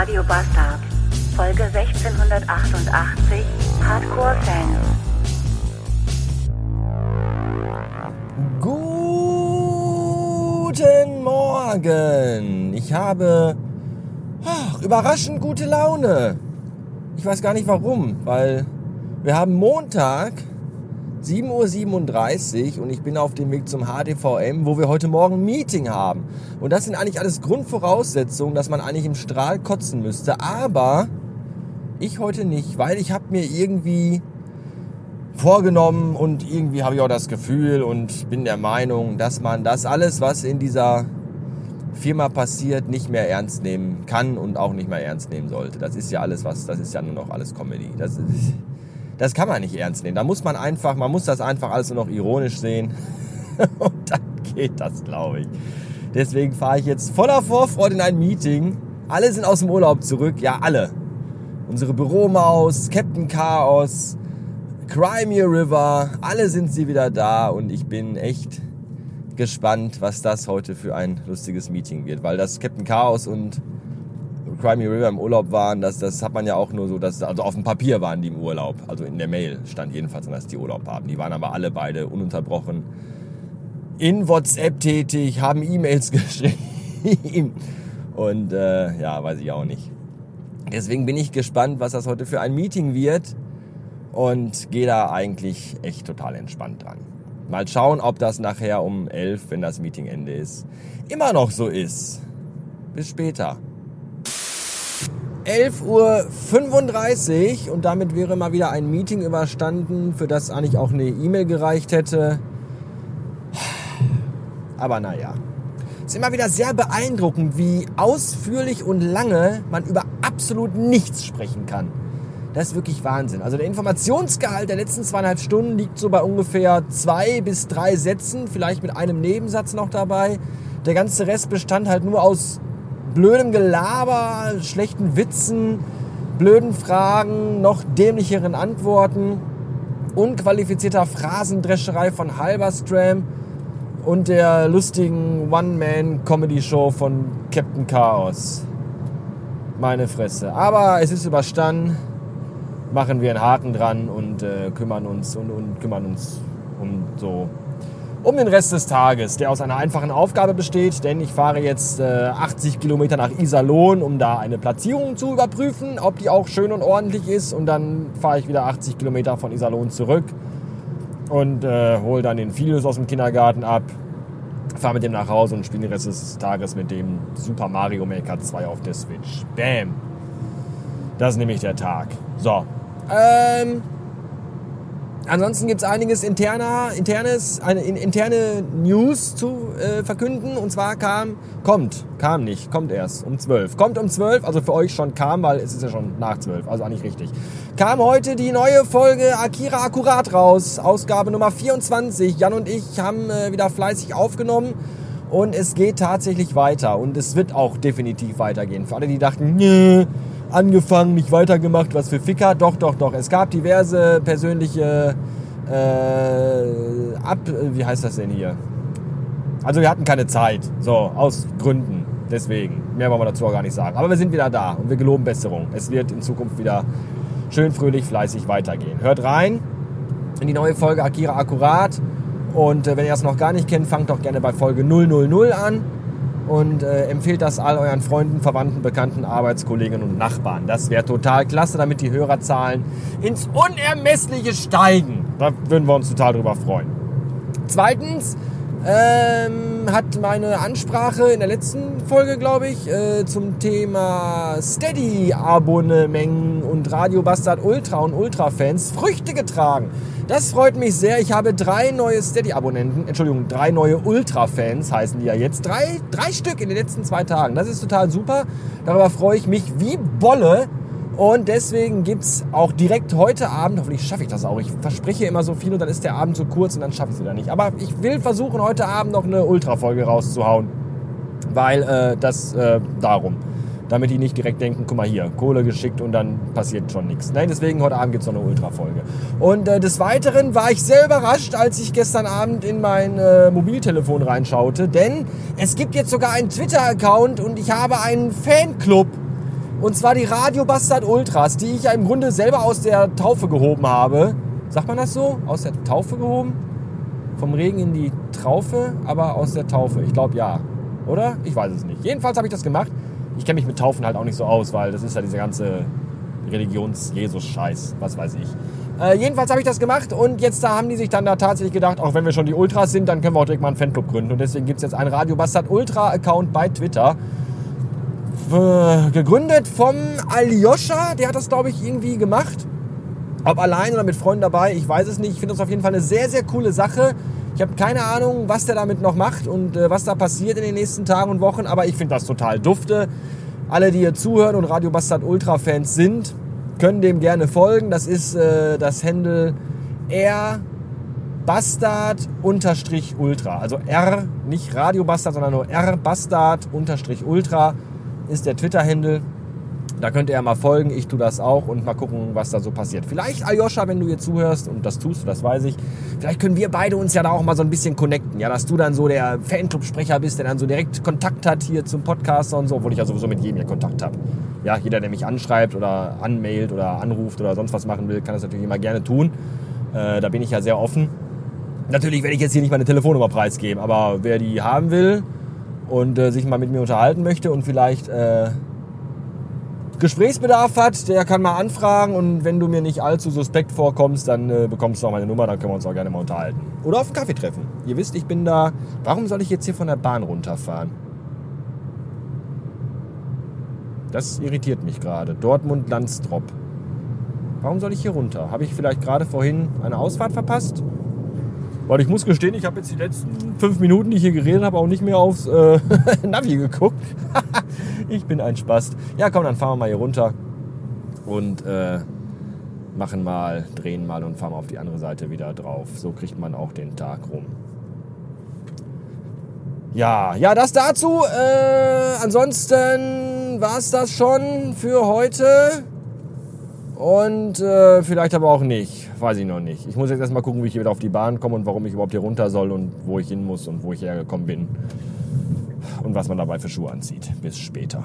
Radio Bastard. Folge 1688 Hardcore Fans. Guten Morgen. Ich habe ach, überraschend gute Laune. Ich weiß gar nicht warum, weil wir haben Montag 7.37 Uhr und ich bin auf dem Weg zum HDVM, wo wir heute Morgen Meeting haben. Und das sind eigentlich alles Grundvoraussetzungen, dass man eigentlich im Strahl kotzen müsste. Aber ich heute nicht, weil ich habe mir irgendwie vorgenommen und irgendwie habe ich auch das Gefühl und bin der Meinung, dass man das alles, was in dieser Firma passiert, nicht mehr ernst nehmen kann und auch nicht mehr ernst nehmen sollte. Das ist ja alles was, das ist ja nur noch alles Comedy. Das ist, das kann man nicht ernst nehmen. Da muss man einfach, man muss das einfach alles nur noch ironisch sehen. Und dann geht das, glaube ich. Deswegen fahre ich jetzt voller Vorfreude in ein Meeting. Alle sind aus dem Urlaub zurück. Ja, alle. Unsere Büromaus, Captain Chaos, Crimea River, alle sind sie wieder da und ich bin echt gespannt, was das heute für ein lustiges Meeting wird, weil das Captain Chaos und Crimey River im Urlaub waren, das, das hat man ja auch nur so, dass, also auf dem Papier waren die im Urlaub. Also in der Mail stand jedenfalls, dass die Urlaub haben. Die waren aber alle beide ununterbrochen in WhatsApp tätig, haben E-Mails geschrieben. Und äh, ja, weiß ich auch nicht. Deswegen bin ich gespannt, was das heute für ein Meeting wird. Und gehe da eigentlich echt total entspannt dran. Mal schauen, ob das nachher um 11, wenn das Meeting Ende ist, immer noch so ist. Bis später. 11.35 Uhr und damit wäre mal wieder ein Meeting überstanden, für das eigentlich auch eine E-Mail gereicht hätte. Aber naja. Es ist immer wieder sehr beeindruckend, wie ausführlich und lange man über absolut nichts sprechen kann. Das ist wirklich Wahnsinn. Also der Informationsgehalt der letzten zweieinhalb Stunden liegt so bei ungefähr zwei bis drei Sätzen, vielleicht mit einem Nebensatz noch dabei. Der ganze Rest bestand halt nur aus blödem Gelaber, schlechten Witzen, blöden Fragen, noch dämlicheren Antworten, unqualifizierter Phrasendrescherei von Halberstram und der lustigen One-Man-Comedy-Show von Captain Chaos. Meine Fresse. Aber es ist überstanden. Machen wir einen Haken dran und äh, kümmern uns und, und kümmern uns um so um den Rest des Tages, der aus einer einfachen Aufgabe besteht, denn ich fahre jetzt äh, 80 Kilometer nach Iserlohn, um da eine Platzierung zu überprüfen, ob die auch schön und ordentlich ist und dann fahre ich wieder 80 Kilometer von Iserlohn zurück und äh, hole dann den Filius aus dem Kindergarten ab, fahre mit dem nach Hause und spiele den Rest des Tages mit dem Super Mario Maker 2 auf der Switch. Bam! Das ist nämlich der Tag. So. Ähm, Ansonsten gibt es einiges interner, internes, eine interne News zu äh, verkünden. Und zwar kam, kommt, kam nicht, kommt erst um 12. Kommt um 12, also für euch schon kam, weil es ist ja schon nach 12, also eigentlich richtig. Kam heute die neue Folge Akira Akkurat raus, Ausgabe Nummer 24. Jan und ich haben äh, wieder fleißig aufgenommen. Und es geht tatsächlich weiter. Und es wird auch definitiv weitergehen. Für alle, die dachten, nee, angefangen, nicht weitergemacht, was für Ficker. Doch, doch, doch. Es gab diverse persönliche äh, ab, wie heißt das denn hier? Also wir hatten keine Zeit, so aus Gründen. Deswegen, mehr wollen wir dazu auch gar nicht sagen. Aber wir sind wieder da und wir geloben Besserung. Es wird in Zukunft wieder schön fröhlich, fleißig weitergehen. Hört rein in die neue Folge Akira Akkurat. Und äh, wenn ihr das noch gar nicht kennt, fangt doch gerne bei Folge 000 an und äh, empfehlt das all euren Freunden, Verwandten, Bekannten, Arbeitskollegen und Nachbarn. Das wäre total klasse, damit die Hörerzahlen ins Unermessliche steigen. Da würden wir uns total drüber freuen. Zweitens ähm, hat meine Ansprache in der letzten Folge, glaube ich, äh, zum Thema Steady-Abonnemengen und Radio Bastard Ultra und Ultra-Fans Früchte getragen. Das freut mich sehr. Ich habe drei neue Steady-Abonnenten, Entschuldigung, drei neue Ultra-Fans heißen die ja jetzt. Drei, drei Stück in den letzten zwei Tagen. Das ist total super. Darüber freue ich mich wie Bolle. Und deswegen gibt es auch direkt heute Abend, hoffentlich schaffe ich das auch. Ich verspreche immer so viel und dann ist der Abend so kurz und dann schaffe ich es wieder nicht. Aber ich will versuchen, heute Abend noch eine Ultra-Folge rauszuhauen. Weil äh, das äh, darum. Damit die nicht direkt denken, guck mal hier, Kohle geschickt und dann passiert schon nichts. Nein, deswegen heute Abend gibt es noch eine Ultra-Folge. Und äh, des Weiteren war ich sehr überrascht, als ich gestern Abend in mein äh, Mobiltelefon reinschaute. Denn es gibt jetzt sogar einen Twitter-Account und ich habe einen Fanclub Und zwar die Radio Bastard Ultras, die ich ja im Grunde selber aus der Taufe gehoben habe. Sagt man das so? Aus der Taufe gehoben? Vom Regen in die Traufe, aber aus der Taufe. Ich glaube ja. Oder? Ich weiß es nicht. Jedenfalls habe ich das gemacht. Ich kenne mich mit Taufen halt auch nicht so aus, weil das ist ja diese ganze Religions-Jesus-Scheiß. Was weiß ich. Äh, jedenfalls habe ich das gemacht und jetzt da haben die sich dann da tatsächlich gedacht, auch wenn wir schon die Ultras sind, dann können wir auch direkt mal einen Fanclub gründen. Und deswegen gibt es jetzt einen Radio Bastard Ultra-Account bei Twitter. Äh, gegründet vom Aljoscha, der hat das, glaube ich, irgendwie gemacht. Ob allein oder mit Freunden dabei, ich weiß es nicht. Ich finde das auf jeden Fall eine sehr, sehr coole Sache. Ich habe keine Ahnung, was der damit noch macht und äh, was da passiert in den nächsten Tagen und Wochen, aber ich finde das total dufte. Alle, die hier zuhören und Radio Bastard Ultra Fans sind, können dem gerne folgen. Das ist äh, das Handle R Bastard unterstrich Ultra. Also R, nicht Radio Bastard, sondern nur R Bastard unterstrich Ultra ist der Twitter-Handle. Da könnt ihr ja mal folgen, ich tue das auch und mal gucken, was da so passiert. Vielleicht, Aljoscha, wenn du hier zuhörst, und das tust das weiß ich, vielleicht können wir beide uns ja da auch mal so ein bisschen connecten. Ja, dass du dann so der Fanclub-Sprecher bist, der dann so direkt Kontakt hat hier zum Podcaster und so, obwohl ich ja sowieso mit jedem hier Kontakt habe. Ja, jeder, der mich anschreibt oder anmailt oder anruft oder sonst was machen will, kann das natürlich immer gerne tun. Äh, da bin ich ja sehr offen. Natürlich werde ich jetzt hier nicht meine Telefonnummer preisgeben, aber wer die haben will und äh, sich mal mit mir unterhalten möchte und vielleicht äh, Gesprächsbedarf hat, der kann mal anfragen und wenn du mir nicht allzu suspekt vorkommst, dann äh, bekommst du auch meine Nummer, dann können wir uns auch gerne mal unterhalten. Oder auf einen Kaffee treffen. Ihr wisst, ich bin da. Warum soll ich jetzt hier von der Bahn runterfahren? Das irritiert mich gerade. Dortmund-Landstrop. Warum soll ich hier runter? Habe ich vielleicht gerade vorhin eine Ausfahrt verpasst? Weil ich muss gestehen, ich habe jetzt die letzten fünf Minuten, die ich hier geredet habe, auch nicht mehr aufs äh, Navi geguckt. ich bin ein Spast. Ja, komm, dann fahren wir mal hier runter und äh, machen mal, drehen mal und fahren mal auf die andere Seite wieder drauf. So kriegt man auch den Tag rum. Ja, ja, das dazu. Äh, ansonsten war es das schon für heute. Und äh, vielleicht aber auch nicht. Weiß ich noch nicht. Ich muss jetzt erstmal gucken, wie ich hier wieder auf die Bahn komme und warum ich überhaupt hier runter soll und wo ich hin muss und wo ich hergekommen bin. Und was man dabei für Schuhe anzieht. Bis später.